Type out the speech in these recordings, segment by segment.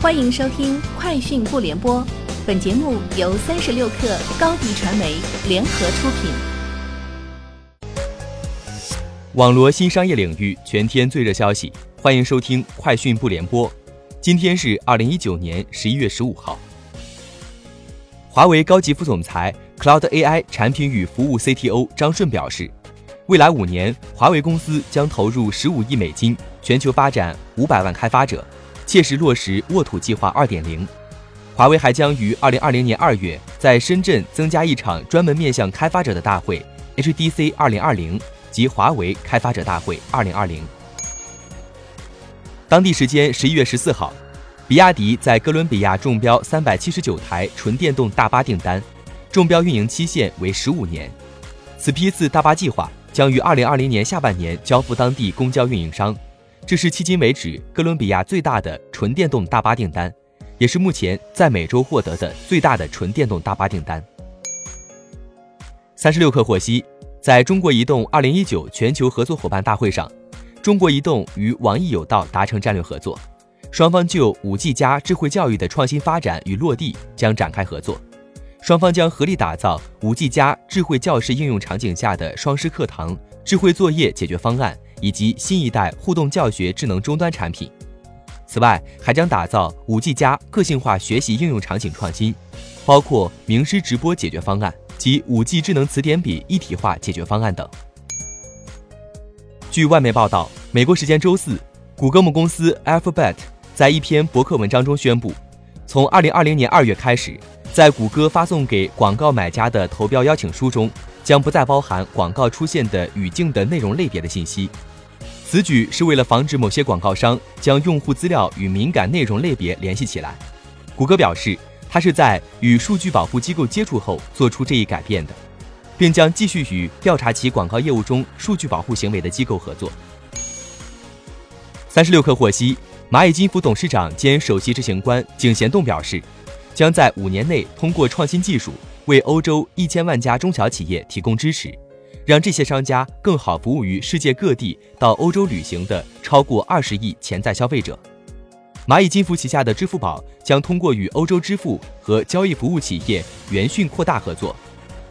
欢迎收听《快讯不联播》，本节目由三十六克高低传媒联合出品。网罗新商业领域全天最热消息，欢迎收听《快讯不联播》。今天是二零一九年十一月十五号。华为高级副总裁、Cloud AI 产品与服务 CTO 张顺表示，未来五年，华为公司将投入十五亿美金，全球发展五百万开发者。切实落实沃土计划二点零，华为还将于二零二零年二月在深圳增加一场专门面向开发者的大会 HDC 二零二零及华为开发者大会二零二零。当地时间十一月十四号，比亚迪在哥伦比亚中标三百七十九台纯电动大巴订单，中标运营期限为十五年。此批次大巴计划将于二零二零年下半年交付当地公交运营商。这是迄今为止哥伦比亚最大的纯电动大巴订单，也是目前在美洲获得的最大的纯电动大巴订单。三十六氪获悉，在中国移动二零一九全球合作伙伴大会上，中国移动与网易有道达成战略合作，双方就五 G 加智慧教育的创新发展与落地将展开合作，双方将合力打造五 G 加智慧教室应用场景下的双师课堂、智慧作业解决方案。以及新一代互动教学智能终端产品。此外，还将打造五 G 加个性化学习应用场景创新，包括名师直播解决方案及五 G 智能词典笔一体化解决方案等。据外媒报道，美国时间周四，谷歌母公司 Alphabet 在一篇博客文章中宣布，从2020年2月开始，在谷歌发送给广告买家的投标邀请书中，将不再包含广告出现的语境的内容类别的信息。此举是为了防止某些广告商将用户资料与敏感内容类别联系起来。谷歌表示，它是在与数据保护机构接触后做出这一改变的，并将继续与调查其广告业务中数据保护行为的机构合作。三十六氪获悉，蚂蚁金服董事长兼首席执行官井贤栋表示，将在五年内通过创新技术为欧洲一千万家中小企业提供支持。让这些商家更好服务于世界各地到欧洲旅行的超过二十亿潜在消费者。蚂蚁金服旗下的支付宝将通过与欧洲支付和交易服务企业元讯扩大合作，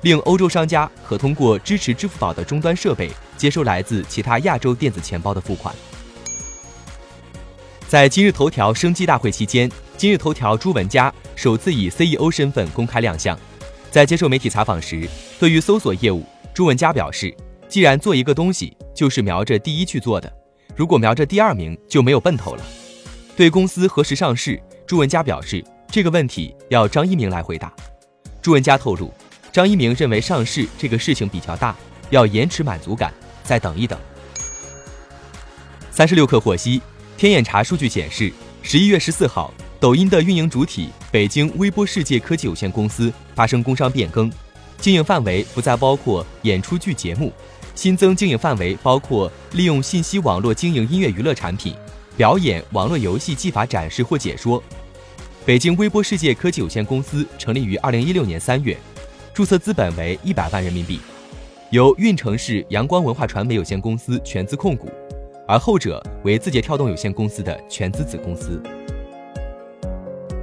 令欧洲商家可通过支持支付宝的终端设备接收来自其他亚洲电子钱包的付款。在今日头条升级大会期间，今日头条朱文佳首次以 CEO 身份公开亮相，在接受媒体采访时，对于搜索业务。朱文佳表示，既然做一个东西就是瞄着第一去做的，如果瞄着第二名就没有奔头了。对公司何时上市，朱文佳表示这个问题要张一鸣来回答。朱文佳透露，张一鸣认为上市这个事情比较大，要延迟满足感，再等一等。三十六氪获悉，天眼查数据显示，十一月十四号，抖音的运营主体北京微波世界科技有限公司发生工商变更。经营范围不再包括演出剧节目，新增经营范围包括利用信息网络经营音乐娱乐产品、表演、网络游戏技法展示或解说。北京微波世界科技有限公司成立于二零一六年三月，注册资本为一百万人民币，由运城市阳光文化传媒有限公司全资控股，而后者为字节跳动有限公司的全资子公司。